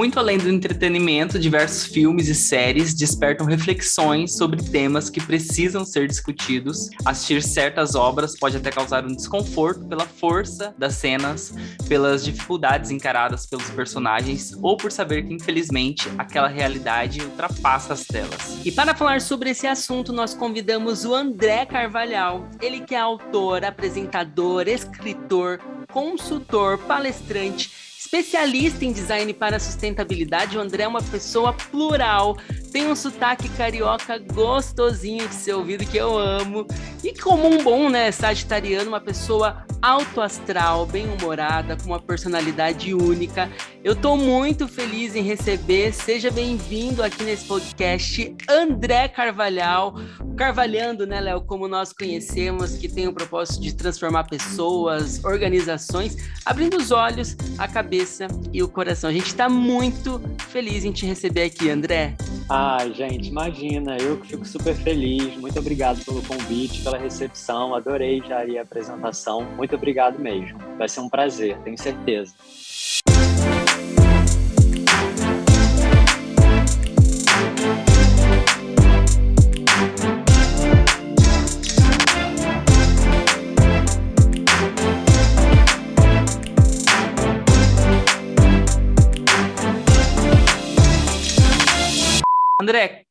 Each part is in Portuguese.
Muito além do entretenimento, diversos filmes e séries despertam reflexões sobre temas que precisam ser discutidos. Assistir certas obras pode até causar um desconforto pela força das cenas, pelas dificuldades encaradas pelos personagens ou por saber que, infelizmente, aquela realidade ultrapassa as telas. E para falar sobre esse assunto, nós convidamos o André Carvalhal, ele que é autor, apresentador, escritor, consultor, palestrante especialista em design para sustentabilidade. O André é uma pessoa plural, tem um sotaque carioca gostosinho de ser ouvido que eu amo. E como um bom, né, sagitariano, uma pessoa alto astral, bem-humorada, com uma personalidade única. Eu tô muito feliz em receber. Seja bem-vindo aqui nesse podcast, André Carvalhal. Carvalhando, né, Léo, como nós conhecemos, que tem o propósito de transformar pessoas, organizações, abrindo os olhos, a cabeça e o coração. A gente está muito feliz em te receber aqui, André. Ai, gente, imagina, eu que fico super feliz. Muito obrigado pelo convite, pela recepção. Adorei já a apresentação. Muito obrigado mesmo. Vai ser um prazer, tenho certeza.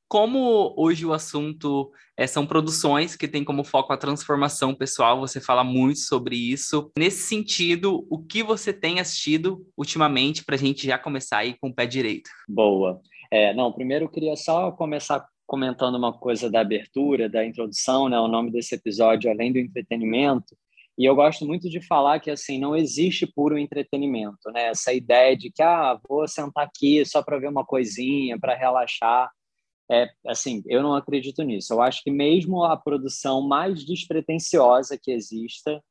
Como hoje o assunto é, são produções que têm como foco a transformação pessoal, você fala muito sobre isso. Nesse sentido, o que você tem assistido ultimamente para a gente já começar aí com o pé direito? Boa. É, não, primeiro eu queria só começar comentando uma coisa da abertura, da introdução, né? O nome desse episódio, além do entretenimento. E eu gosto muito de falar que assim não existe puro entretenimento, né? Essa ideia de que ah, vou sentar aqui só para ver uma coisinha, para relaxar é assim, eu não acredito nisso. Eu acho que mesmo a produção mais despretensiosa que exista,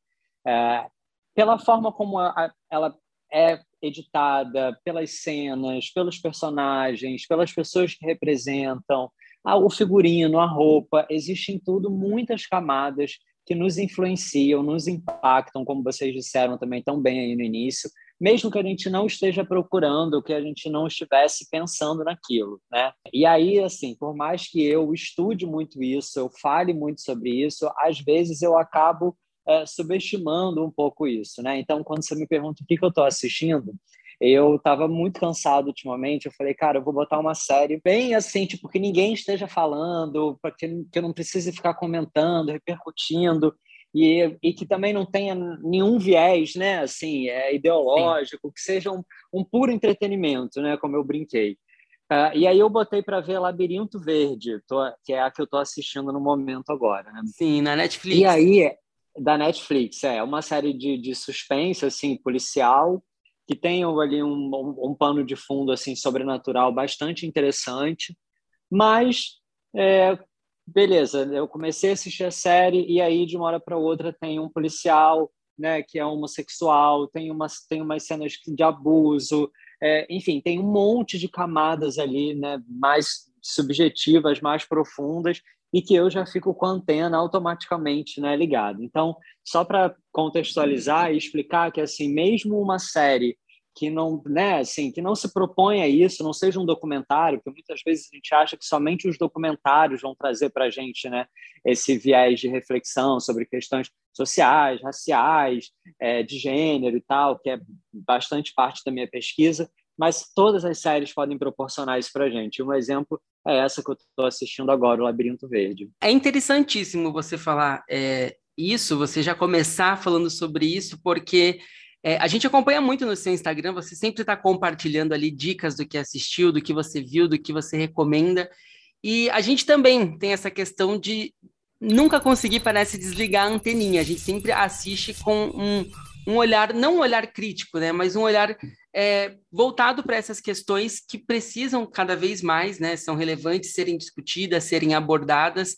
é, pela forma como a, ela é editada, pelas cenas, pelos personagens, pelas pessoas que representam, ah, o figurino, a roupa, existem tudo muitas camadas que nos influenciam, nos impactam, como vocês disseram também tão bem aí no início, mesmo que a gente não esteja procurando, que a gente não estivesse pensando naquilo, né? E aí, assim, por mais que eu estude muito isso, eu fale muito sobre isso, às vezes eu acabo é, subestimando um pouco isso, né? Então, quando você me pergunta o que, que eu estou assistindo, eu estava muito cansado ultimamente. Eu falei, cara, eu vou botar uma série bem assim, tipo, que ninguém esteja falando, para que, que eu não precise ficar comentando, repercutindo e, e que também não tenha nenhum viés, né, assim, é, ideológico, Sim. que seja um, um, puro entretenimento, né, como eu brinquei. Uh, e aí eu botei para ver Labirinto Verde, tô, que é a que eu estou assistindo no momento agora. Né? Sim, na Netflix. E aí, da Netflix, é uma série de, de suspense, assim, policial, que tem ali um, um, um pano de fundo, assim, sobrenatural bastante interessante, mas é, beleza, eu comecei a assistir a série e aí de uma hora para outra tem um policial, né, que é homossexual, tem umas tem umas cenas de abuso, é, enfim, tem um monte de camadas ali, né, mais subjetivas, mais profundas e que eu já fico com a antena automaticamente, né, ligado. Então, só para contextualizar e explicar que assim, mesmo uma série que não, né, assim, que não se propõe a isso, não seja um documentário, porque muitas vezes a gente acha que somente os documentários vão trazer para a gente, né, esse viés de reflexão sobre questões sociais, raciais, é, de gênero e tal, que é bastante parte da minha pesquisa, mas todas as séries podem proporcionar isso para a gente. Um exemplo é essa que eu estou assistindo agora, o Labirinto Verde. É interessantíssimo você falar é, isso, você já começar falando sobre isso, porque é, a gente acompanha muito no seu Instagram, você sempre está compartilhando ali dicas do que assistiu, do que você viu, do que você recomenda. E a gente também tem essa questão de nunca conseguir, parece, desligar a anteninha. A gente sempre assiste com um, um olhar, não um olhar crítico, né, mas um olhar é, voltado para essas questões que precisam cada vez mais, né, são relevantes serem discutidas, serem abordadas.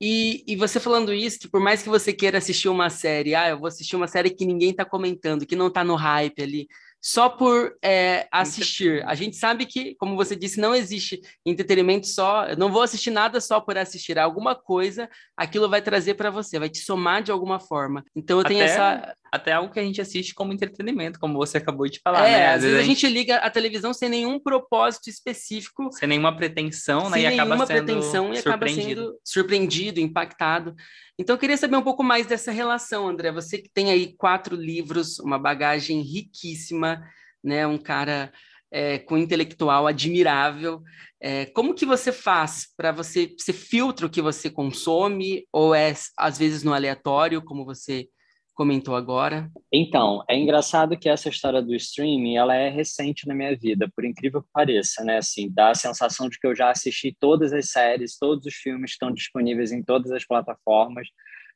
E, e você falando isso, que por mais que você queira assistir uma série, ah, eu vou assistir uma série que ninguém está comentando, que não está no hype ali, só por é, assistir. A gente sabe que, como você disse, não existe entretenimento só. Eu não vou assistir nada só por assistir. Alguma coisa, aquilo vai trazer para você, vai te somar de alguma forma. Então eu tenho até, essa. Até algo que a gente assiste como entretenimento, como você acabou de falar, é, né? Às, vezes a gente... liga a televisão sem nenhum propósito específico. Sem nenhuma pretensão, né? Sem e acaba nenhuma sendo pretensão e acaba sendo surpreendido, impactado. Então, eu queria saber um pouco mais dessa relação, André. Você que tem aí quatro livros, uma bagagem riquíssima, né? Um cara é, com intelectual admirável. É, como que você faz para você, você filtra o que você consome ou é às vezes no aleatório, como você comentou agora? Então, é engraçado que essa história do streaming, ela é recente na minha vida, por incrível que pareça, né? Assim, dá a sensação de que eu já assisti todas as séries, todos os filmes estão disponíveis em todas as plataformas,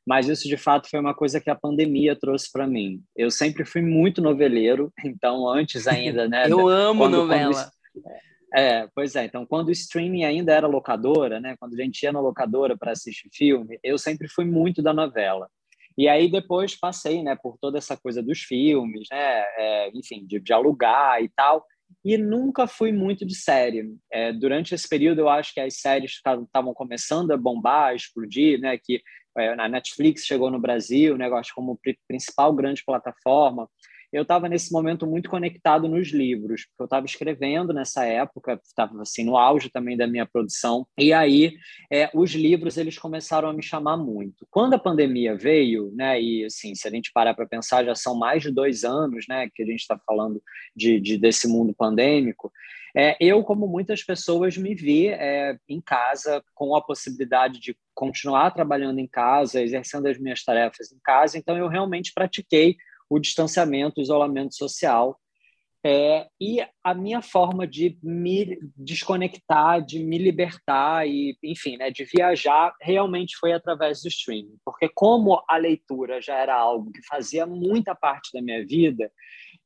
mas isso de fato foi uma coisa que a pandemia trouxe para mim. Eu sempre fui muito noveleiro, então antes ainda, né? eu amo quando, novela. Quando, é, pois é. Então, quando o streaming ainda era locadora, né? Quando a gente ia na locadora para assistir filme, eu sempre fui muito da novela. E aí depois passei, né, por toda essa coisa dos filmes, né, é, enfim, de, de, alugar e tal, e nunca fui muito de série. É, durante esse período, eu acho que as séries estavam começando a bombar, a explodir, né, que é, a Netflix chegou no Brasil, negócio né, como principal grande plataforma eu estava nesse momento muito conectado nos livros, porque eu estava escrevendo nessa época, estava assim no auge também da minha produção, e aí é, os livros eles começaram a me chamar muito. Quando a pandemia veio, né, e assim, se a gente parar para pensar, já são mais de dois anos, né, que a gente está falando de, de, desse mundo pandêmico, é, eu, como muitas pessoas, me vi é, em casa com a possibilidade de continuar trabalhando em casa, exercendo as minhas tarefas em casa, então eu realmente pratiquei o distanciamento, o isolamento social. É, e a minha forma de me desconectar, de me libertar e, enfim, né, de viajar realmente foi através do streaming, porque como a leitura já era algo que fazia muita parte da minha vida,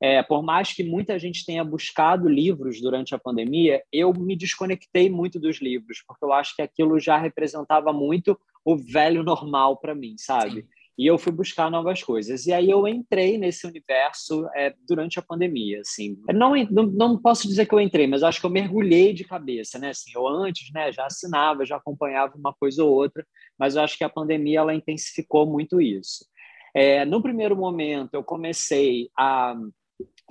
é, por mais que muita gente tenha buscado livros durante a pandemia, eu me desconectei muito dos livros, porque eu acho que aquilo já representava muito o velho normal para mim, sabe? Sim e eu fui buscar novas coisas. E aí eu entrei nesse universo é, durante a pandemia, assim. Não, não, não posso dizer que eu entrei, mas acho que eu mergulhei de cabeça, né? Assim, eu antes, né, já assinava, já acompanhava uma coisa ou outra, mas eu acho que a pandemia ela intensificou muito isso. É, no primeiro momento, eu comecei a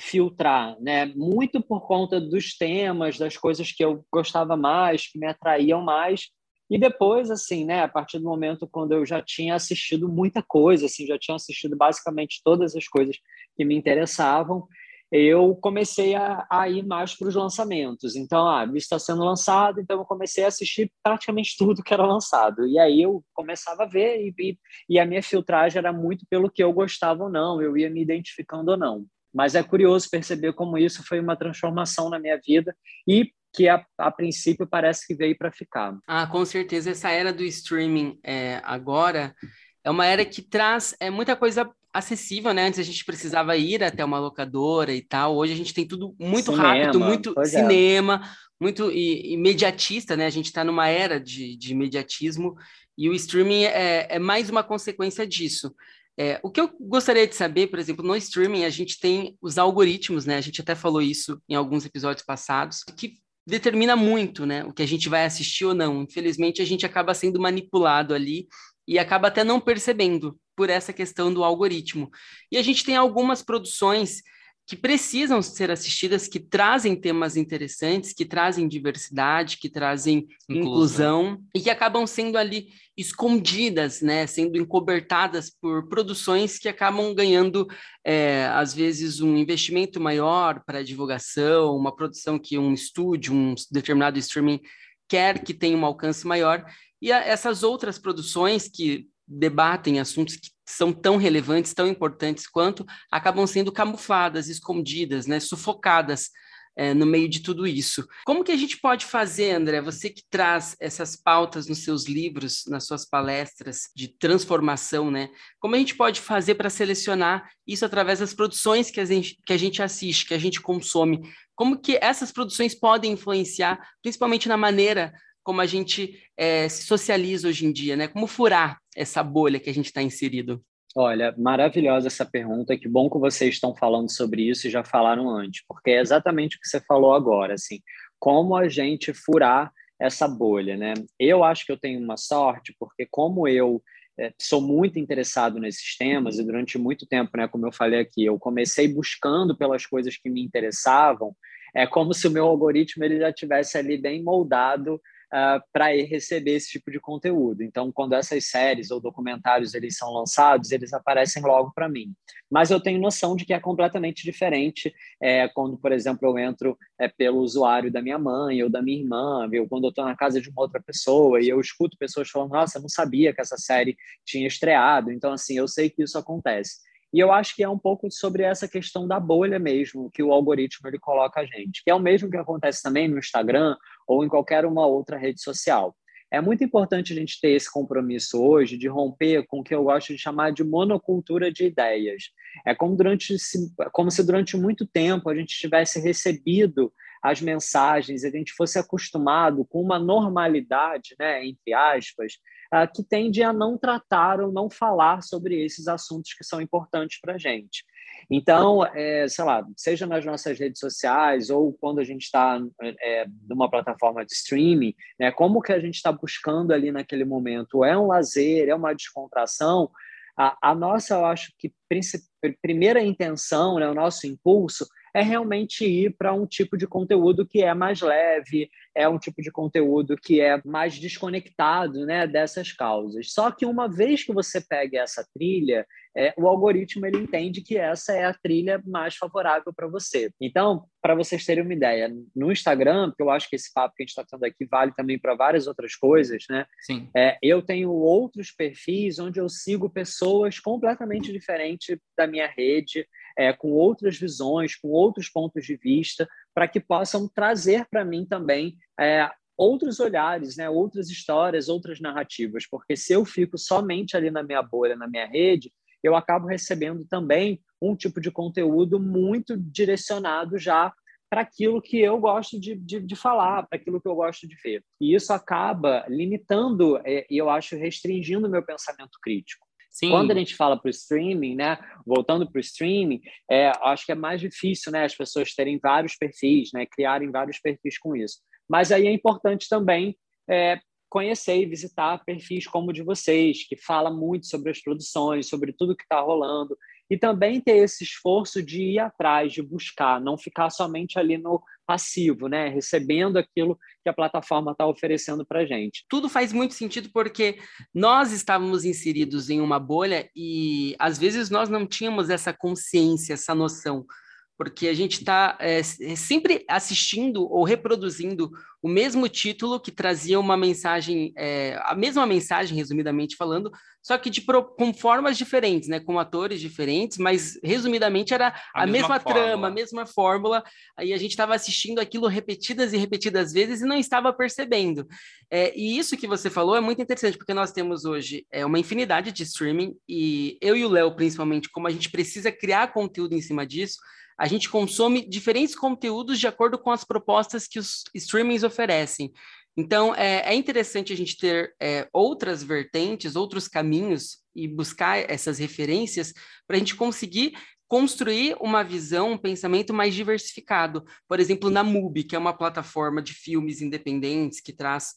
filtrar, né? Muito por conta dos temas, das coisas que eu gostava mais, que me atraíam mais, e depois, assim, né, a partir do momento quando eu já tinha assistido muita coisa, assim, já tinha assistido basicamente todas as coisas que me interessavam, eu comecei a, a ir mais para os lançamentos. Então, ah, isso está sendo lançado, então eu comecei a assistir praticamente tudo que era lançado. E aí eu começava a ver e, e, e a minha filtragem era muito pelo que eu gostava ou não, eu ia me identificando ou não. Mas é curioso perceber como isso foi uma transformação na minha vida e que a, a princípio parece que veio para ficar. Ah, com certeza. Essa era do streaming é, agora é uma era que traz é, muita coisa acessível, né? Antes a gente precisava ir até uma locadora e tal. Hoje a gente tem tudo muito cinema, rápido, muito é. cinema, é. muito imediatista, né? A gente está numa era de, de imediatismo e o streaming é, é mais uma consequência disso. É, o que eu gostaria de saber, por exemplo, no streaming a gente tem os algoritmos, né? A gente até falou isso em alguns episódios passados, que determina muito, né, o que a gente vai assistir ou não. Infelizmente, a gente acaba sendo manipulado ali e acaba até não percebendo por essa questão do algoritmo. E a gente tem algumas produções que precisam ser assistidas, que trazem temas interessantes, que trazem diversidade, que trazem inclusão, inclusão e que acabam sendo ali escondidas, né, sendo encobertadas por produções que acabam ganhando, é, às vezes, um investimento maior para divulgação, uma produção que um estúdio, um determinado streaming quer que tenha um alcance maior, e a, essas outras produções que debatem assuntos que são tão relevantes, tão importantes quanto, acabam sendo camufladas, escondidas, né, sufocadas é, no meio de tudo isso. Como que a gente pode fazer, André, você que traz essas pautas nos seus livros, nas suas palestras de transformação, né? Como a gente pode fazer para selecionar isso através das produções que a, gente, que a gente assiste, que a gente consome? Como que essas produções podem influenciar, principalmente na maneira como a gente é, se socializa hoje em dia, né? Como furar essa bolha que a gente está inserido? Olha, maravilhosa essa pergunta. Que bom que vocês estão falando sobre isso e já falaram antes, porque é exatamente o que você falou agora, assim, como a gente furar essa bolha, né? Eu acho que eu tenho uma sorte, porque como eu é, sou muito interessado nesses temas e durante muito tempo, né, como eu falei aqui, eu comecei buscando pelas coisas que me interessavam. É como se o meu algoritmo ele já tivesse ali bem moldado uh, ah, para receber esse tipo de conteúdo. Então, quando essas séries ou documentários eles são lançados, eles aparecem logo para mim. Mas eu tenho noção de que é completamente diferente é, quando, por exemplo, eu entro é, pelo usuário da minha mãe ou da minha irmã, viu? quando eu estou na casa de uma outra pessoa e eu escuto pessoas falando, nossa, eu não sabia que essa série tinha estreado. Então, assim, eu sei que isso acontece. E eu acho que é um pouco sobre essa questão da bolha mesmo, que o algoritmo ele coloca a gente, que é o mesmo que acontece também no Instagram ou em qualquer uma outra rede social. É muito importante a gente ter esse compromisso hoje de romper com o que eu gosto de chamar de monocultura de ideias. É como, durante, como se durante muito tempo a gente tivesse recebido as mensagens, a gente fosse acostumado com uma normalidade, né, entre aspas, uh, que tende a não tratar ou não falar sobre esses assuntos que são importantes para a gente. Então, é, sei lá, seja nas nossas redes sociais ou quando a gente está é, numa plataforma de streaming, né, como que a gente está buscando ali naquele momento? É um lazer, é uma descontração? A, a nossa, eu acho que primeira intenção, né, o nosso impulso é realmente ir para um tipo de conteúdo que é mais leve, é um tipo de conteúdo que é mais desconectado né, dessas causas. Só que uma vez que você pega essa trilha, é, o algoritmo ele entende que essa é a trilha mais favorável para você. Então, para vocês terem uma ideia, no Instagram, que eu acho que esse papo que a gente está tendo aqui vale também para várias outras coisas, né? Sim. É, eu tenho outros perfis onde eu sigo pessoas completamente diferentes da minha rede é, com outras visões, com outros pontos de vista, para que possam trazer para mim também é, outros olhares, né, outras histórias, outras narrativas, porque se eu fico somente ali na minha bolha, na minha rede, eu acabo recebendo também um tipo de conteúdo muito direcionado já para aquilo que eu gosto de, de, de falar, para aquilo que eu gosto de ver. E isso acaba limitando é, e eu acho restringindo o meu pensamento crítico. Sim. Quando a gente fala para o streaming, né, voltando para o streaming, é, acho que é mais difícil, né, as pessoas terem vários perfis, né, criarem vários perfis com isso. Mas aí é importante também é, conhecer e visitar perfis como o de vocês, que fala muito sobre as produções, sobre tudo que está rolando, e também ter esse esforço de ir atrás, de buscar, não ficar somente ali no passivo, né? Recebendo aquilo que a plataforma está oferecendo para gente. Tudo faz muito sentido porque nós estávamos inseridos em uma bolha e às vezes nós não tínhamos essa consciência, essa noção porque a gente está é, é, sempre assistindo ou reproduzindo o mesmo título que trazia uma mensagem, é, a mesma mensagem, resumidamente falando, só que de, com formas diferentes, né, com atores diferentes, mas resumidamente era a, a mesma, mesma trama, a mesma fórmula. Aí a gente estava assistindo aquilo repetidas e repetidas vezes e não estava percebendo. É, e isso que você falou é muito interessante, porque nós temos hoje é, uma infinidade de streaming e eu e o Léo, principalmente, como a gente precisa criar conteúdo em cima disso a gente consome diferentes conteúdos de acordo com as propostas que os streamings oferecem. Então, é, é interessante a gente ter é, outras vertentes, outros caminhos e buscar essas referências para a gente conseguir construir uma visão, um pensamento mais diversificado. Por exemplo, na MUBI, que é uma plataforma de filmes independentes que traz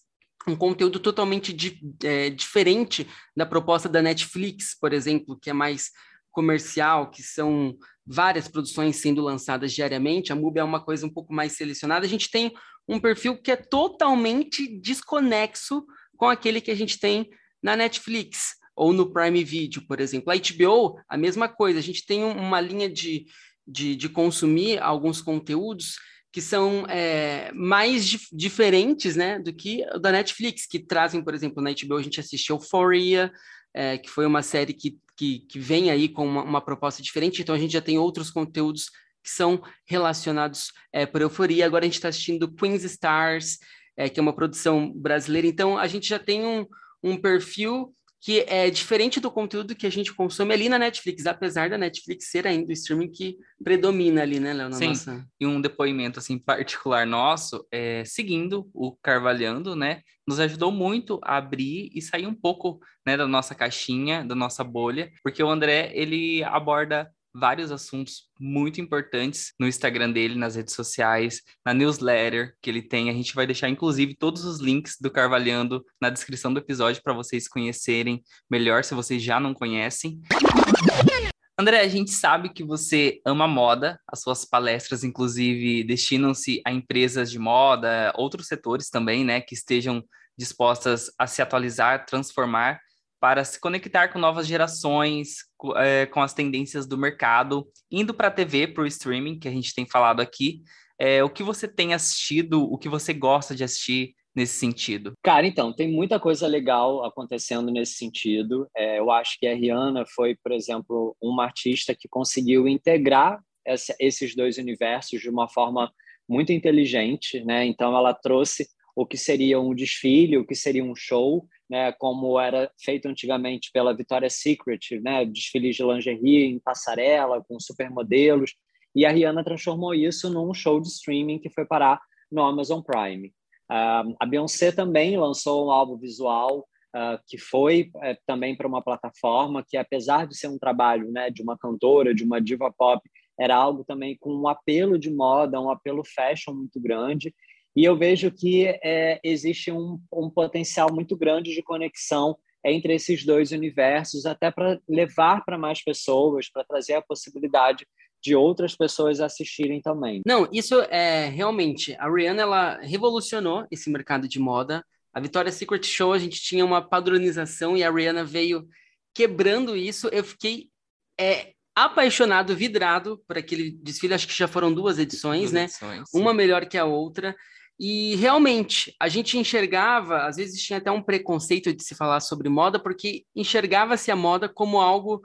um conteúdo totalmente di é, diferente da proposta da Netflix, por exemplo, que é mais comercial, que são várias produções sendo lançadas diariamente, a MUBI é uma coisa um pouco mais selecionada, a gente tem um perfil que é totalmente desconexo com aquele que a gente tem na Netflix ou no Prime Video, por exemplo. A HBO, a mesma coisa, a gente tem uma linha de, de, de consumir alguns conteúdos que são é, mais dif diferentes né, do que o da Netflix, que trazem, por exemplo, na HBO a gente assiste Euphoria, é, que foi uma série que, que, que vem aí com uma, uma, proposta diferente, então a gente já tem outros conteúdos que são relacionados é, por euforia. Agora a gente está assistindo Queen's Stars, é, que é uma produção brasileira, então a gente já tem um, um perfil que é diferente do conteúdo que a gente consome ali na Netflix, apesar da Netflix ser ainda o streaming que predomina ali, né, Léo? Sim, nossa... e um depoimento, assim, particular nosso, é, seguindo o Carvalhando, né, nos ajudou muito a abrir e sair um pouco, né, da nossa caixinha, da nossa bolha, porque o André, ele aborda vários assuntos muito importantes no Instagram dele, nas redes sociais, na newsletter que ele tem. A gente vai deixar, inclusive, todos os links do Carvalhando na descrição do episódio para vocês conhecerem melhor, se vocês já não conhecem. André, a gente sabe que você ama moda, as suas palestras, inclusive, destinam-se a empresas de moda, outros setores também, né, que estejam dispostas a se atualizar, transformar para se conectar com novas gerações, é, com as tendências do mercado, indo para a TV, para o streaming, que a gente tem falado aqui. É, o que você tem assistido, o que você gosta de assistir nesse sentido? Cara, então, tem muita coisa legal acontecendo nesse sentido. É, eu acho que a Rihanna foi, por exemplo, uma artista que conseguiu integrar essa, esses dois universos de uma forma muito inteligente, né? Então, ela trouxe o que seria um desfile, o que seria um show, né, como era feito antigamente pela Victoria's Secret, né, desfiles de lingerie em passarela com supermodelos, e a Rihanna transformou isso num show de streaming que foi parar no Amazon Prime. Uh, a Beyoncé também lançou um álbum visual uh, que foi uh, também para uma plataforma que, apesar de ser um trabalho né, de uma cantora, de uma diva pop, era algo também com um apelo de moda, um apelo fashion muito grande. E eu vejo que é, existe um, um potencial muito grande de conexão entre esses dois universos, até para levar para mais pessoas, para trazer a possibilidade de outras pessoas assistirem também. Não, isso é realmente a Rihanna ela revolucionou esse mercado de moda. A Victoria's Secret Show a gente tinha uma padronização e a Rihanna veio quebrando isso. Eu fiquei é, apaixonado, vidrado por aquele desfile. Acho que já foram duas edições, duas né? Edições, uma melhor que a outra. E realmente, a gente enxergava, às vezes tinha até um preconceito de se falar sobre moda, porque enxergava-se a moda como algo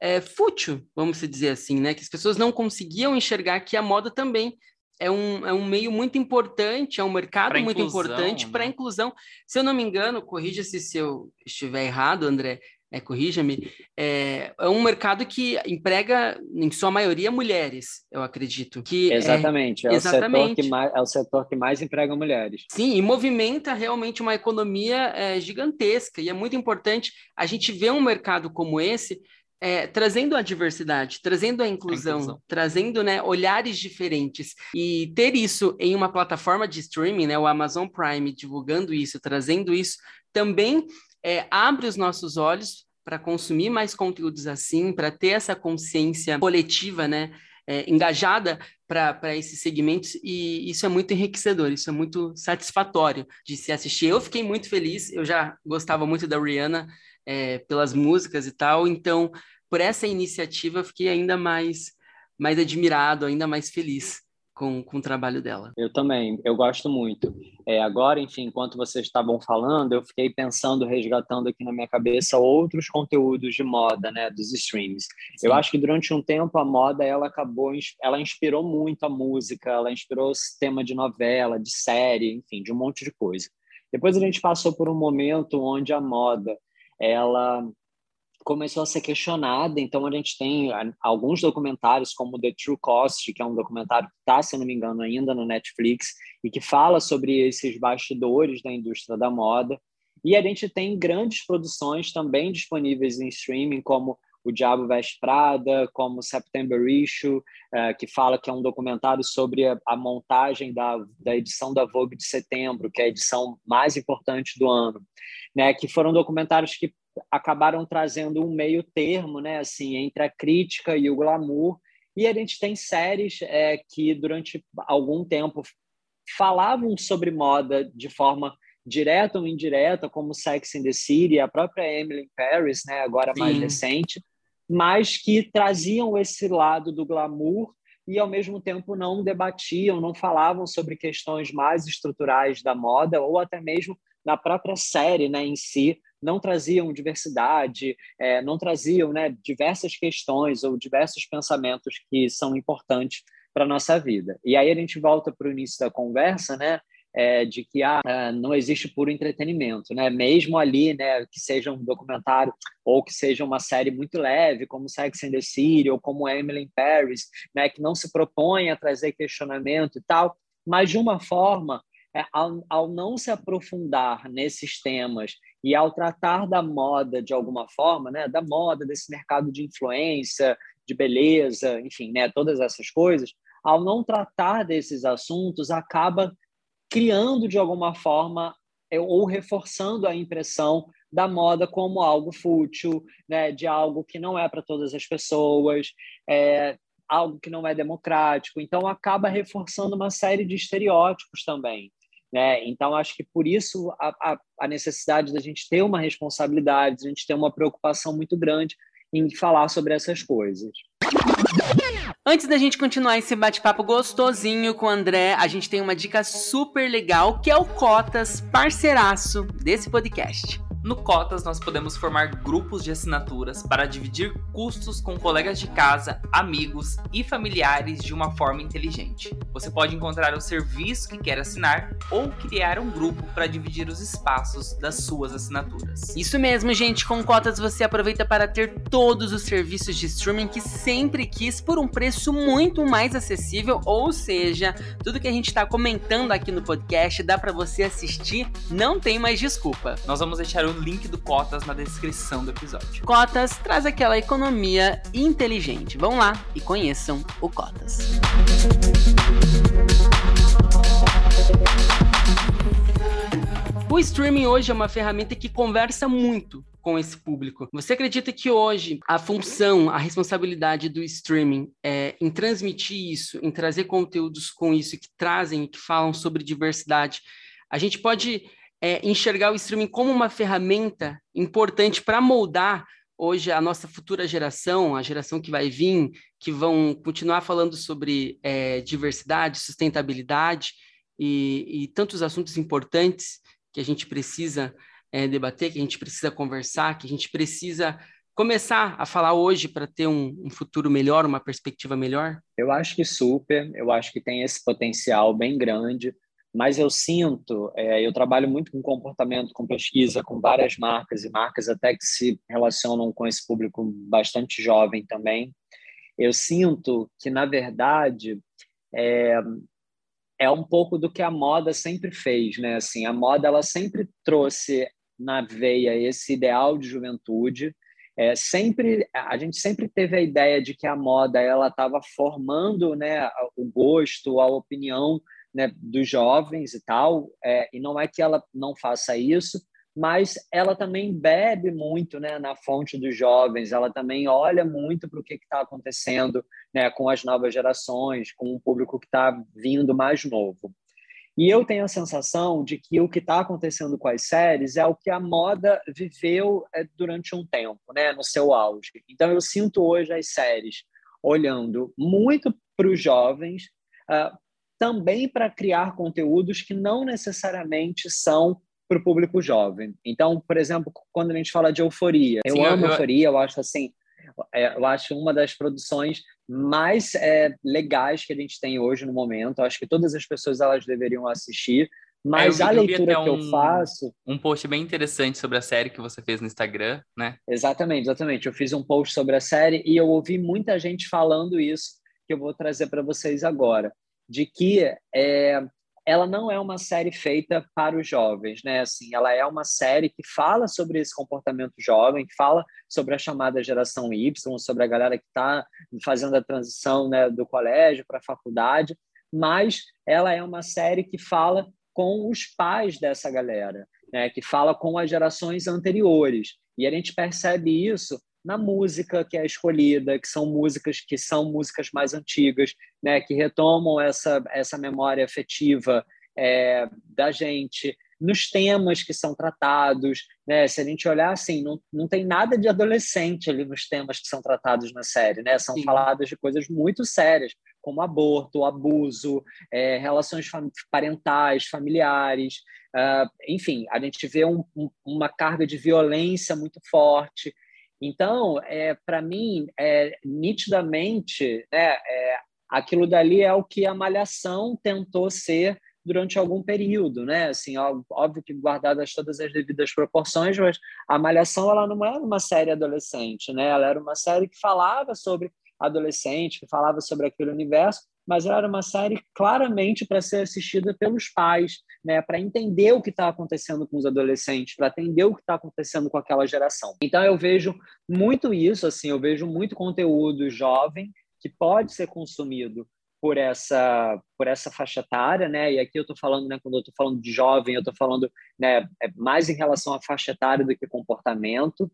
é, fútil, vamos dizer assim, né? Que as pessoas não conseguiam enxergar que a moda também é um, é um meio muito importante, é um mercado pra muito importante para a né? inclusão. Se eu não me engano, corrija-se se eu estiver errado, André, é, corrija-me, é, é, um mercado que emprega, em sua maioria, mulheres, eu acredito. Que é exatamente, é, é, exatamente. O setor que mais, é o setor que mais emprega mulheres. Sim, e movimenta realmente uma economia é, gigantesca, e é muito importante a gente ver um mercado como esse é, trazendo a diversidade, trazendo a inclusão, a inclusão, trazendo né, olhares diferentes. E ter isso em uma plataforma de streaming, né, o Amazon Prime divulgando isso, trazendo isso, também é, abre os nossos olhos para consumir mais conteúdos assim, para ter essa consciência coletiva, né? É, engajada para esses segmentos e isso é muito enriquecedor, isso é muito satisfatório de se assistir. Eu fiquei muito feliz, eu já gostava muito da Rihanna é, pelas músicas e tal, então por essa iniciativa eu fiquei ainda mais, mais admirado, ainda mais feliz com, com o trabalho dela. Eu também, eu gosto muito. É, agora, enfim, enquanto vocês estavam falando, eu fiquei pensando, resgatando aqui na minha cabeça outros conteúdos de moda, né, dos streams. Sim. Eu acho que durante um tempo a moda ela acabou, ela inspirou muito a música, ela inspirou o sistema de novela, de série, enfim, de um monte de coisa. Depois a gente passou por um momento onde a moda ela começou a ser questionada. Então, a gente tem alguns documentários, como The True Cost, que é um documentário que está, se não me engano, ainda no Netflix, e que fala sobre esses bastidores da indústria da moda. E a gente tem grandes produções também disponíveis em streaming, como O Diabo Veste Prada, como September Issue, uh, que fala que é um documentário sobre a, montagem da, da edição da Vogue de setembro, que é a edição mais importante do ano. Né, que foram documentários que acabaram trazendo um meio termo, né, assim, entre a crítica e o glamour. E a gente tem séries é, que durante algum tempo falavam sobre moda de forma direta ou indireta, como Sex and the City, a própria Emily in Paris, né, agora Sim. mais recente, mas que traziam esse lado do glamour e ao mesmo tempo não debatiam, não falavam sobre questões mais estruturais da moda ou até mesmo na própria série, né, em si, não traziam diversidade, é, não traziam né, diversas questões ou diversos pensamentos que são importantes para a nossa vida. E aí a gente volta para o início da conversa, né? é, de que ah, é, não existe puro entretenimento, né? Mesmo ali, né, que seja um documentário ou que seja uma série muito leve, como Sex and the City ou como Emily in Paris, né, que não se propõe a trazer questionamento e tal, mas de uma forma, ao, ao não se aprofundar nesses temas e ao tratar da moda de alguma forma, né, da moda, desse mercado de influência, de beleza, enfim, né, todas essas coisas, ao não tratar desses assuntos, acaba criando de alguma forma é, ou reforçando a impressão da moda como algo fútil, né, de algo que não é para todas as pessoas, é, algo que não é democrático. Então, acaba reforçando uma série de estereótipos também. Né? Então, acho que por isso a, a, a necessidade da gente ter uma responsabilidade, a gente ter uma preocupação muito grande em falar sobre essas coisas. Antes da gente continuar esse bate-papo gostosinho com o André, a gente tem uma dica super legal que é o Cotas, parceiraço desse podcast. No Cotas, nós podemos formar grupos de assinaturas para dividir custos com colegas de casa, amigos e familiares de uma forma inteligente. Você pode encontrar o serviço que quer assinar ou criar um grupo para dividir os espaços das suas assinaturas. Isso mesmo, gente. Com Cotas você aproveita para ter todos os serviços de streaming que sempre quis por um preço muito mais acessível, ou seja, tudo que a gente está comentando aqui no podcast dá para você assistir, não tem mais desculpa. Nós vamos deixar o link do Cotas na descrição do episódio. Cotas traz aquela economia inteligente. Vão lá e conheçam o Cotas. O streaming hoje é uma ferramenta que conversa muito com esse público. Você acredita que hoje a função, a responsabilidade do streaming é em transmitir isso, em trazer conteúdos com isso que trazem, que falam sobre diversidade? A gente pode é, enxergar o streaming como uma ferramenta importante para moldar hoje a nossa futura geração, a geração que vai vir, que vão continuar falando sobre é, diversidade, sustentabilidade e, e, tantos assuntos importantes que a gente precisa é, debater, que a gente precisa conversar, que a gente precisa começar a falar hoje para ter um, um, futuro melhor, uma perspectiva melhor? Eu acho que super, eu acho que tem esse potencial bem grande mas eu sinto, é, eu trabalho muito com comportamento, com pesquisa, com várias marcas e marcas até que se relacionam com esse público bastante jovem também. Eu sinto que, na verdade, é, é um pouco do que a moda sempre fez, né? Assim, a moda ela sempre trouxe na veia esse ideal de juventude. É, sempre a gente sempre teve a ideia de que a moda ela estava formando, né, o gosto, a opinião né, dos jovens e tal, é, e não é que ela não faça isso, mas ela também bebe muito né, na fonte dos jovens, ela também olha muito para o que está acontecendo né, com as novas gerações, com o público que está vindo mais novo. E eu tenho a sensação de que o que está acontecendo com as séries é o que a moda viveu é, durante um tempo, né, no seu auge. Então eu sinto hoje as séries olhando muito para os jovens, uh, também para criar conteúdos que não necessariamente são para o público jovem. Então, por exemplo, quando a gente fala de euforia, eu amo eu... euforia, eu acho assim, é, eu acho uma das produções mais é, legais que a gente tem hoje no momento. Eu acho que todas as pessoas elas deveriam assistir. Mas é, a leitura que um, eu faço. Um post bem interessante sobre a série que você fez no Instagram, né? Exatamente, exatamente. Eu fiz um post sobre a série e eu ouvi muita gente falando isso que eu vou trazer para vocês agora de que é, ela não é uma série feita para os jovens, né? Assim, ela é uma série que fala sobre esse comportamento jovem, que fala sobre a chamada geração Y, sobre a galera que está fazendo a transição né, do colégio para a faculdade, mas ela é uma série que fala com os pais dessa galera, né? Que fala com as gerações anteriores. E a gente percebe isso na música que é escolhida, que são músicas que são músicas mais antigas, né, que retomam essa, essa memória afetiva é, da gente, nos temas que são tratados, né? Se a gente olhar assim, não, não tem nada de adolescente ali nos temas que são tratados na série, né? São Sim. faladas de coisas muito sérias, como aborto, abuso, é, relações parentais, familiares, uh, enfim, a gente vê um, um, uma carga de violência muito forte, então, é, para mim, é, nitidamente, né, é, aquilo dali é o que a Malhação tentou ser durante algum período, né? Assim, óbvio que guardadas todas as devidas proporções, mas a Malhação ela não era uma série adolescente, né? Ela era uma série que falava sobre adolescente, que falava sobre aquele universo, mas ela era uma série claramente para ser assistida pelos pais, né, para entender o que está acontecendo com os adolescentes, para entender o que está acontecendo com aquela geração. Então eu vejo muito isso, assim, eu vejo muito conteúdo jovem que pode ser consumido por essa por essa faixa etária, né? E aqui eu estou falando, né? Quando eu estou falando de jovem, eu estou falando, né? É mais em relação à faixa etária do que comportamento.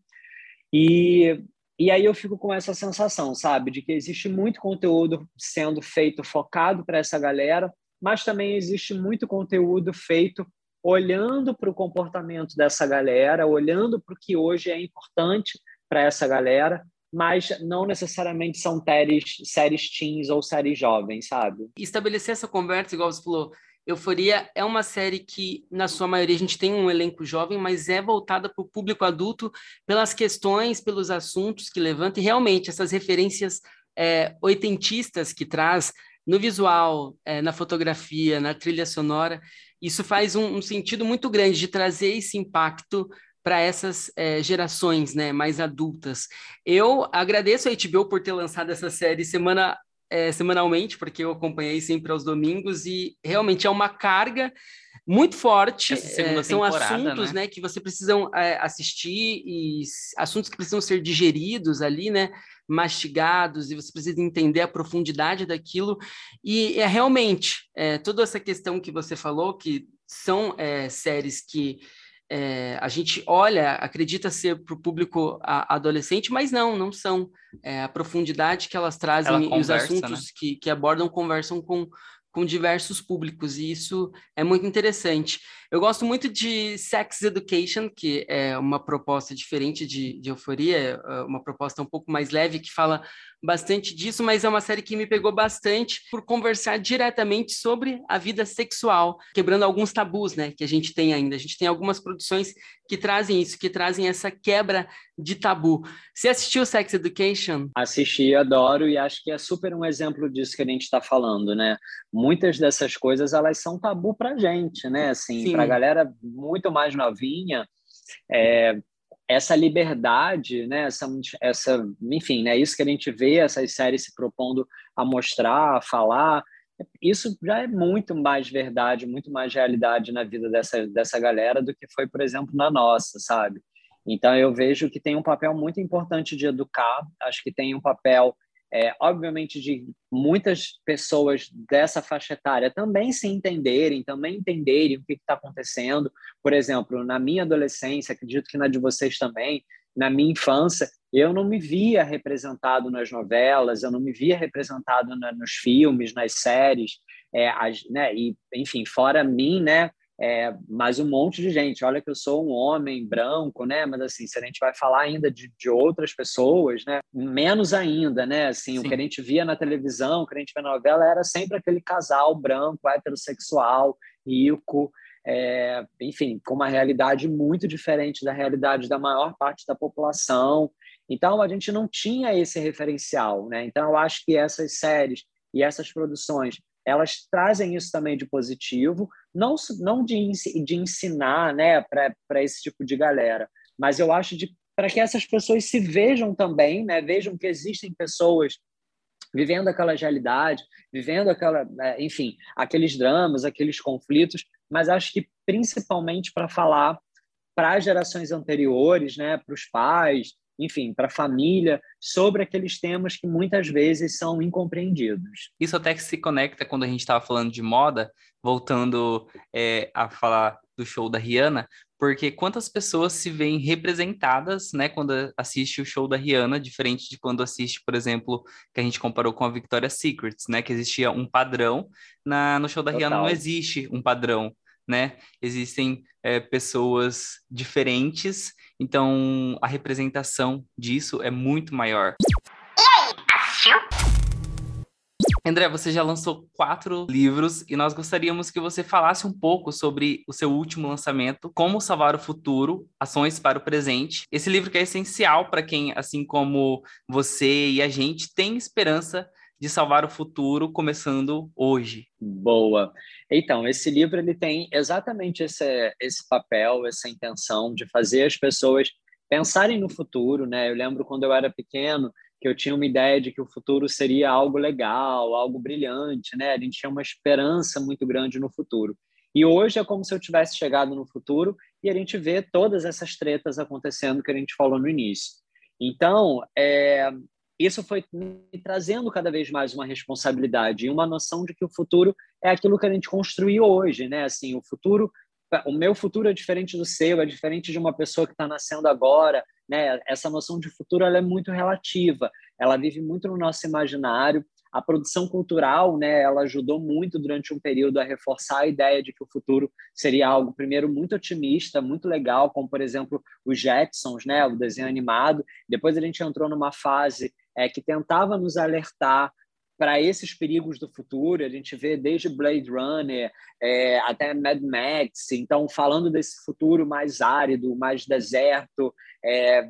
E e aí eu fico com essa sensação, sabe, de que existe muito conteúdo sendo feito focado para essa galera, mas também existe muito conteúdo feito olhando para o comportamento dessa galera, olhando para o que hoje é importante para essa galera, mas não necessariamente são séries, séries teens ou séries jovens, sabe? Estabelecer essa conversa, igual você falou, Euforia é uma série que, na sua maioria, a gente tem um elenco jovem, mas é voltada para o público adulto pelas questões, pelos assuntos que levanta, e realmente essas referências é, oitentistas que traz no visual, é, na fotografia, na trilha sonora, isso faz um, um sentido muito grande de trazer esse impacto para essas é, gerações né, mais adultas. Eu agradeço a HBO por ter lançado essa série semana é, semanalmente, porque eu acompanhei sempre aos domingos, e realmente é uma carga muito forte. É, são assuntos né? né? que você precisam é, assistir e assuntos que precisam ser digeridos ali, né? Mastigados, e você precisa entender a profundidade daquilo. E é realmente é, toda essa questão que você falou, que são séries que é, a gente olha, acredita ser para o público adolescente, mas não, não são. É, a profundidade que elas trazem e os assuntos né? que, que abordam conversam com, com diversos públicos, e isso é muito interessante. Eu gosto muito de Sex Education, que é uma proposta diferente de, de Euforia, é uma proposta um pouco mais leve, que fala bastante disso, mas é uma série que me pegou bastante por conversar diretamente sobre a vida sexual, quebrando alguns tabus, né, que a gente tem ainda. A gente tem algumas produções que trazem isso, que trazem essa quebra de tabu. Você assistiu Sex Education? Assisti, adoro e acho que é super um exemplo disso que a gente está falando, né? Muitas dessas coisas elas são tabu para gente, né? Assim, para a galera muito mais novinha. É, essa liberdade, né, essa, essa, enfim, né, isso que a gente vê essas séries se propondo a mostrar, a falar, isso já é muito mais verdade, muito mais realidade na vida dessa, dessa galera do que foi, por exemplo, na nossa, sabe? Então eu vejo que tem um papel muito importante de educar, acho que tem um papel é, obviamente, de muitas pessoas dessa faixa etária também se entenderem, também entenderem o que está acontecendo. Por exemplo, na minha adolescência, acredito que na de vocês também, na minha infância, eu não me via representado nas novelas, eu não me via representado na, nos filmes, nas séries, é, as, né, e, enfim, fora mim, né, é, mas um monte de gente. Olha que eu sou um homem branco, né? Mas assim, se a gente vai falar ainda de, de outras pessoas, né? Menos ainda, né? Assim, Sim. o que a gente via na televisão, o que a gente via na novela era sempre aquele casal branco, heterossexual, rico, é, enfim, com uma realidade muito diferente da realidade da maior parte da população. Então, a gente não tinha esse referencial, né? Então, eu acho que essas séries e essas produções elas trazem isso também de positivo, não, não de, de ensinar né, para esse tipo de galera, mas eu acho para que essas pessoas se vejam também, né, vejam que existem pessoas vivendo aquela realidade, vivendo aquela, é, enfim, aqueles dramas, aqueles conflitos, mas acho que principalmente para falar para as gerações anteriores, né, para os pais, enfim, para a família, sobre aqueles temas que muitas vezes são incompreendidos. Isso até que se conecta quando a gente estava falando de moda, voltando é, a falar do show da Rihanna, porque quantas pessoas se veem representadas, né, quando assiste o show da Rihanna, diferente de quando assiste, por exemplo, que a gente comparou com a Victoria's Secrets, né, que existia um padrão, na, no show da Total. Rihanna não existe um padrão, né, existem é, pessoas diferentes então, a representação disso é muito maior. André, você já lançou quatro livros e nós gostaríamos que você falasse um pouco sobre o seu último lançamento, Como Salvar o Futuro, Ações para o Presente. Esse livro que é essencial para quem, assim como você e a gente, tem esperança de salvar o futuro começando hoje. Boa. Então, esse livro ele tem exatamente esse, esse papel, essa intenção de fazer as pessoas pensarem no futuro, né? Eu lembro quando eu era pequeno que eu tinha uma ideia de que o futuro seria algo legal, algo brilhante, né? A gente tinha uma esperança muito grande no futuro. E hoje é como se eu tivesse chegado no futuro e a gente vê todas essas tretas acontecendo que a gente falou no início. Então, é, isso foi me trazendo cada vez mais uma responsabilidade e uma noção de que o futuro é aquilo que a gente construiu hoje, né? Assim, o futuro, o meu futuro é diferente do seu, é diferente de uma pessoa que está nascendo agora, né? Essa noção de futuro ela é muito relativa, ela vive muito no nosso imaginário. A produção cultural, né, ela ajudou muito durante um período a reforçar a ideia de que o futuro seria algo primeiro muito otimista, muito legal, como por exemplo os Jetsons, né, o desenho animado. Depois a gente entrou numa fase é, que tentava nos alertar para esses perigos do futuro. A gente vê desde Blade Runner é, até Mad Max, então falando desse futuro mais árido, mais deserto, é,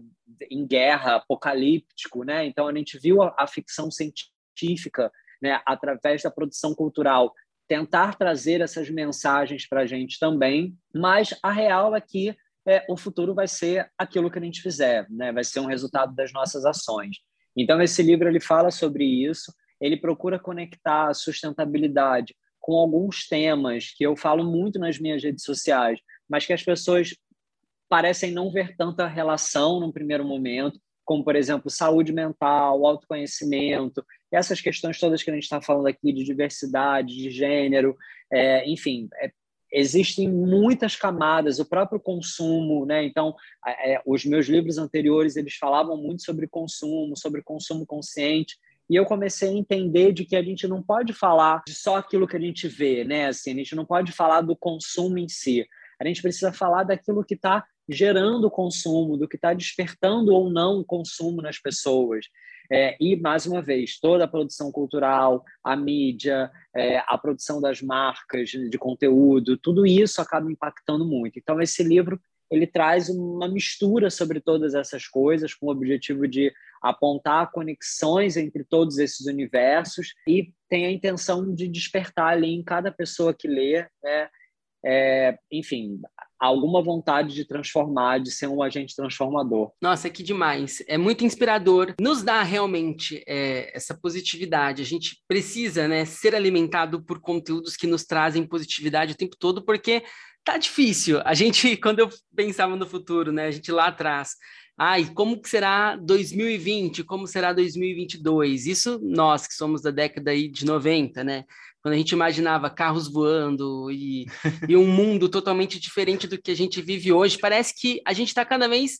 em guerra, apocalíptico, né? Então a gente viu a, a ficção científica, né, através da produção cultural, tentar trazer essas mensagens para a gente também, mas a real é que é, o futuro vai ser aquilo que a gente fizer, né? Vai ser um resultado das nossas ações. Então esse livro ele fala sobre isso. Ele procura conectar a sustentabilidade com alguns temas que eu falo muito nas minhas redes sociais, mas que as pessoas parecem não ver tanta relação num primeiro momento, como, por exemplo, saúde mental, autoconhecimento, essas questões todas que a gente está falando aqui de diversidade, de gênero, é, enfim, é, existem muitas camadas, o próprio consumo, né? Então, é, os meus livros anteriores eles falavam muito sobre consumo, sobre consumo consciente, e eu comecei a entender de que a gente não pode falar de só aquilo que a gente vê, né? Assim, a gente não pode falar do consumo em si. A gente precisa falar daquilo que está gerando o consumo, do que está despertando ou não o consumo nas pessoas. É, e, mais uma vez, toda a produção cultural, a mídia, é, a produção das marcas de conteúdo, tudo isso acaba impactando muito. Então, esse livro ele traz uma mistura sobre todas essas coisas, com o objetivo de apontar conexões entre todos esses universos e tem a intenção de despertar ali em cada pessoa que lê, né, é, enfim, alguma vontade de transformar, de ser um agente transformador. Nossa, que demais! É muito inspirador. Nos dá realmente é, essa positividade. A gente precisa, né, ser alimentado por conteúdos que nos trazem positividade o tempo todo, porque tá difícil. A gente, quando eu pensava no futuro, né, a gente lá atrás, ai, como que será 2020? Como será 2022? Isso nós que somos da década aí de 90, né? Quando a gente imaginava carros voando e, e um mundo totalmente diferente do que a gente vive hoje, parece que a gente está cada vez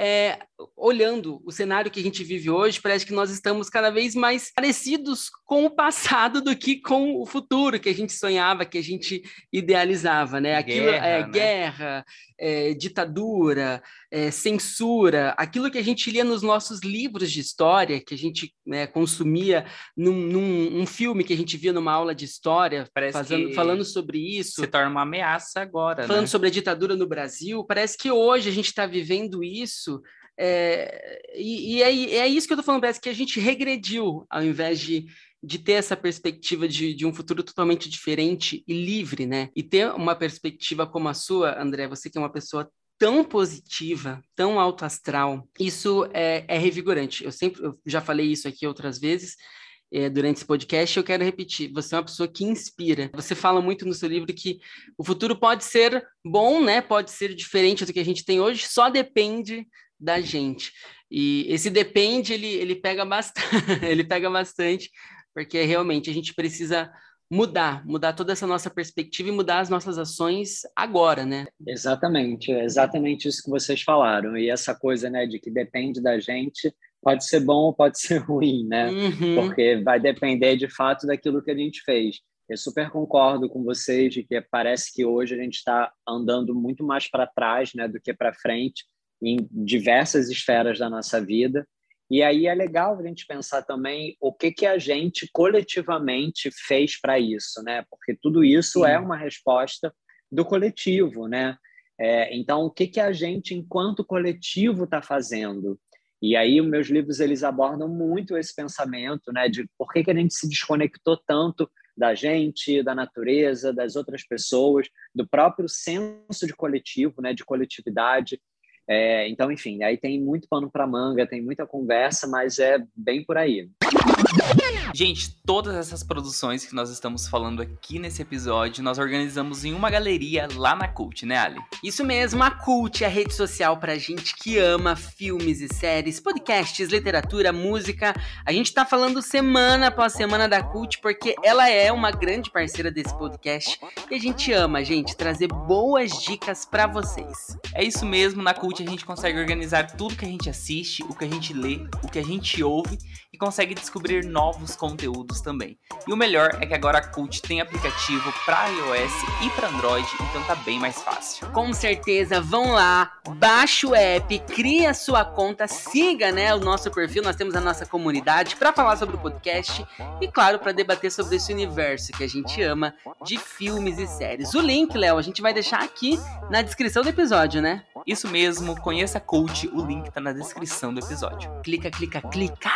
é, olhando o cenário que a gente vive hoje, parece que nós estamos cada vez mais parecidos com o passado do que com o futuro que a gente sonhava, que a gente idealizava, né? Aquilo guerra, é né? guerra, é, ditadura, é, censura, aquilo que a gente lia nos nossos livros de história, que a gente né, consumia num, num um filme que a gente via numa aula de história, fazendo, falando sobre isso. Se torna uma ameaça agora. Falando né? sobre a ditadura no Brasil, parece que hoje a gente está vivendo isso. É, e, e é, é, isso que eu estou falando, parece que a gente regrediu ao invés de de ter essa perspectiva de, de um futuro totalmente diferente e livre, né? E ter uma perspectiva como a sua, André, você que é uma pessoa tão positiva, tão alto astral, isso é, é revigorante. Eu sempre eu já falei isso aqui outras vezes. É, durante esse podcast, eu quero repetir: você é uma pessoa que inspira. Você fala muito no seu livro que o futuro pode ser bom, né? Pode ser diferente do que a gente tem hoje, só depende da gente. E esse depende, ele, ele pega bastante, ele pega bastante, porque realmente a gente precisa mudar, mudar toda essa nossa perspectiva e mudar as nossas ações agora, né? Exatamente, é exatamente isso que vocês falaram. E essa coisa, né, de que depende da gente, pode ser bom ou pode ser ruim, né? Uhum. Porque vai depender de fato daquilo que a gente fez. Eu super concordo com vocês de que parece que hoje a gente está andando muito mais para trás, né, do que para frente em diversas esferas da nossa vida. E aí é legal a gente pensar também o que, que a gente coletivamente fez para isso, né? Porque tudo isso é Sim. é uma resposta do coletivo, né? É, então, o que, que a gente, enquanto coletivo, está fazendo? E aí, os meus livros eles abordam muito esse pensamento, né, de por que, que a gente se desconectou tanto da gente, da natureza, das outras pessoas, do próprio senso de coletivo, né, de coletividade. É, então, enfim, aí tem muito pano para manga, tem muita conversa, mas é bem por aí. Gente, todas essas produções que nós estamos falando aqui nesse episódio, nós organizamos em uma galeria lá na Cult, né, Ali? Isso mesmo, a Cult é a rede social pra gente que ama filmes e séries, podcasts, literatura, música. A gente tá falando semana após semana da Cult porque ela é uma grande parceira desse podcast e a gente ama, gente, trazer boas dicas para vocês. É isso mesmo, na Cult a gente consegue organizar tudo que a gente assiste, o que a gente lê, o que a gente ouve e consegue descobrir novos conteúdos também. E o melhor é que agora a Cult tem aplicativo para iOS e para Android, então tá bem mais fácil. Com certeza, vão lá, baixa o app, cria sua conta, siga, né, o nosso perfil, nós temos a nossa comunidade para falar sobre o podcast e claro, para debater sobre esse universo que a gente ama de filmes e séries. O link, Léo, a gente vai deixar aqui na descrição do episódio, né? Isso mesmo, conheça a Cult, o link tá na descrição do episódio. Clica, clica, clica.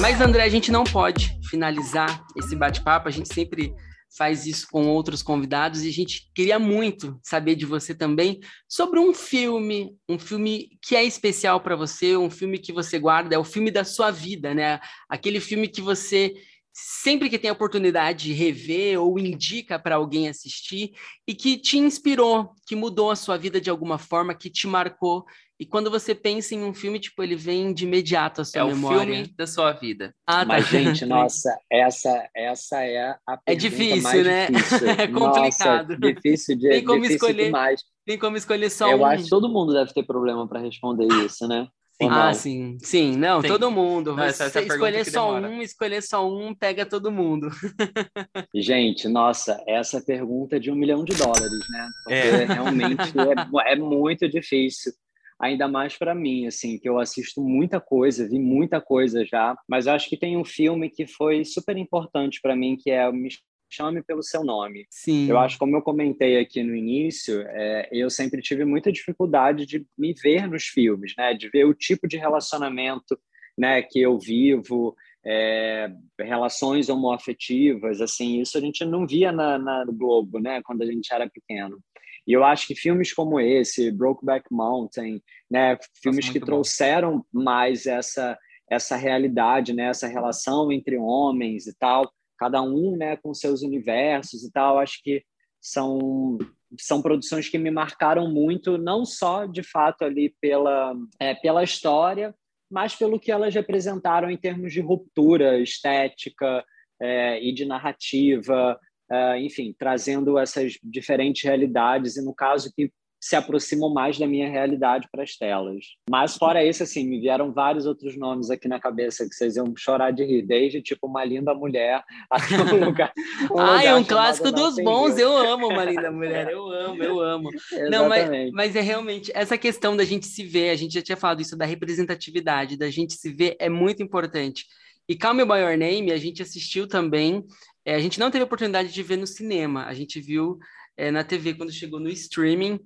Mas, André, a gente não pode finalizar esse bate-papo. A gente sempre faz isso com outros convidados e a gente queria muito saber de você também sobre um filme, um filme que é especial para você, um filme que você guarda, é o filme da sua vida, né? Aquele filme que você sempre que tem a oportunidade de rever ou indica para alguém assistir e que te inspirou, que mudou a sua vida de alguma forma, que te marcou. E quando você pensa em um filme, tipo, ele vem de imediato à sua é memória. É o filme da sua vida. Ah, tá. Mas, gente, nossa, essa, essa é a É difícil, mais né? Difícil. é complicado. Nossa, difícil de tem como difícil escolher, demais. Tem como escolher só Eu um. acho que todo mundo deve ter problema para responder isso, né? Ah, sim, sim, não, Sim. todo mundo. Não, essa- é escolher só demora. um, escolher só um, pega todo mundo. Gente, nossa, essa pergunta é de um milhão de dólares, né? Porque É. realmente é, é muito difícil. Ainda mais para mim, assim, que eu assisto muita coisa, vi muita coisa já, mas eu acho que tem um filme que foi super importante para mim, que é o Me Chame pelo Seu Nome. Sim. Eu acho, como eu comentei aqui no início, é, eu sempre tive muita dificuldade de me ver nos filmes, né? De ver o tipo de relacionamento, né, que eu vivo, é, relações homoafetivas, assim, isso a gente não via na, na Globo, né, quando a gente era pequeno. E eu acho que filmes como esse, Brokeback Mountain, né, filmes que muito bom. trouxeram mais essa essa realidade, né, essa relação entre homens e tal, cada um, né, com seus universos e tal, acho que são são produções que me marcaram muito, não só de fato ali pela é, pela história, mas pelo que elas representaram em termos de ruptura estética é, e de narrativa, é, enfim, trazendo essas diferentes realidades e no caso que se aproximam mais da minha realidade para as telas. Mas fora isso, assim, me vieram vários outros nomes aqui na cabeça que vocês iam chorar de rir, desde tipo uma linda mulher até um lugar. Um Ah, é lugar um clássico dos bons. Eu amo uma linda mulher. Eu amo, eu amo. Não, mas, mas é realmente essa questão da gente se ver, a gente já tinha falado isso da representatividade, da gente se ver é muito importante. E Call Me By Your Name, a gente assistiu também, é, a gente não teve oportunidade de ver no cinema, a gente viu é, na TV quando chegou no streaming.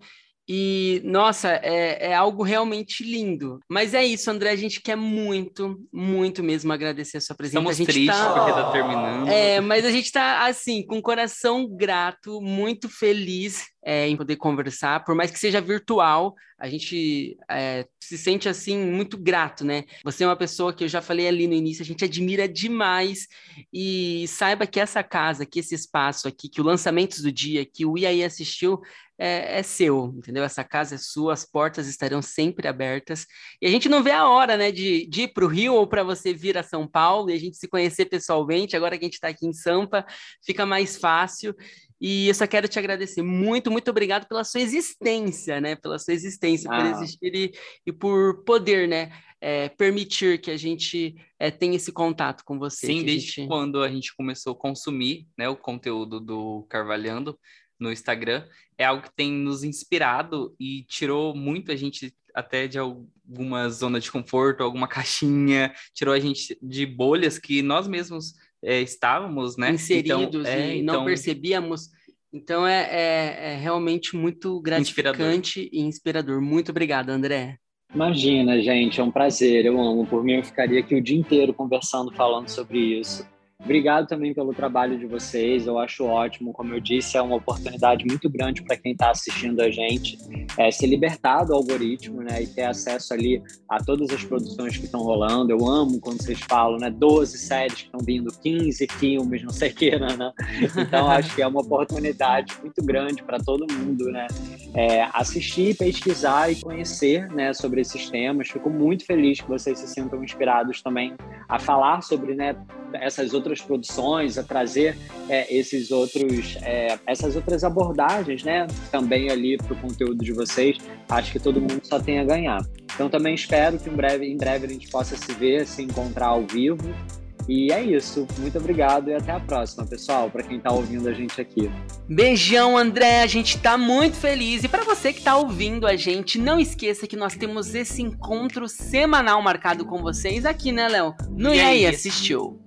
E, nossa, é, é algo realmente lindo. Mas é isso, André, a gente quer muito, muito mesmo agradecer a sua presença. Estamos a gente tristes tá- porque tá terminando. é, mas a gente está assim, com o coração grato, muito feliz é, em poder conversar, por mais que seja virtual, a gente é, se sente assim muito grato, né? Você é uma pessoa que eu já falei ali no início, a gente admira demais e saiba que essa casa, que esse espaço aqui, que o Lançamentos do Dia, que o IAI assistiu, é, é seu, entendeu? Essa casa é sua, as portas estarão sempre abertas. E a gente não vê a hora, né, de, de ir para o Rio ou para você vir a São Paulo e a gente se conhecer pessoalmente. Agora que a gente está aqui em Sampa, fica mais fácil. E eu só quero te agradecer muito, muito obrigado pela sua existência, né? Pela sua existência, por Ah. existir e, e por poder, né? é, permitir que a gente é, tenha esse contato com você. Sim, desde gente- quando a gente começou a consumir né, o conteúdo do Carvalhando no Instagram, é algo que tem nos inspirado e tirou muito a gente até de alguma zona de conforto, alguma caixinha, tirou a gente de bolhas que nós mesmos é, estávamos, né? inseridos Então, é, e não então, percebíamos Então é, é, é realmente muito gratificante inspirador. e inspirador. Muito obrigado, André. Imagina, gente, é um prazer, eu amo. Por mim, eu ficaria aqui o dia inteiro conversando, falando sobre isso. Obrigado também pelo trabalho de vocês, eu acho ótimo. Como eu disse, é uma oportunidade muito grande para quem está assistindo a gente é, se libertar do algoritmo né, e ter acesso ali a todas as produções que estão rolando. Eu amo quando vocês falam, né? 12 séries que estão vindo, 15 filmes, não sei o que, né, né? Então, acho que é uma oportunidade muito grande para todo mundo, né? É, assistir, pesquisar e conhecer né, sobre esses temas. Fico muito feliz que vocês se sintam inspirados também a falar sobre né, essas outras produções, a trazer é, esses outros, é, essas outras abordagens, né? Também ali para o conteúdo de vocês. Acho que todo mundo só tem a ganhar. Então também espero que em breve, em breve a gente possa se ver, se encontrar ao vivo e é isso. Muito obrigado e até a próxima, pessoal, para quem está ouvindo a gente aqui. Beijão, André. A gente está muito feliz. E para você que está ouvindo a gente, não esqueça que nós temos esse encontro semanal marcado com vocês aqui, né, Léo? No E aí, assistiu.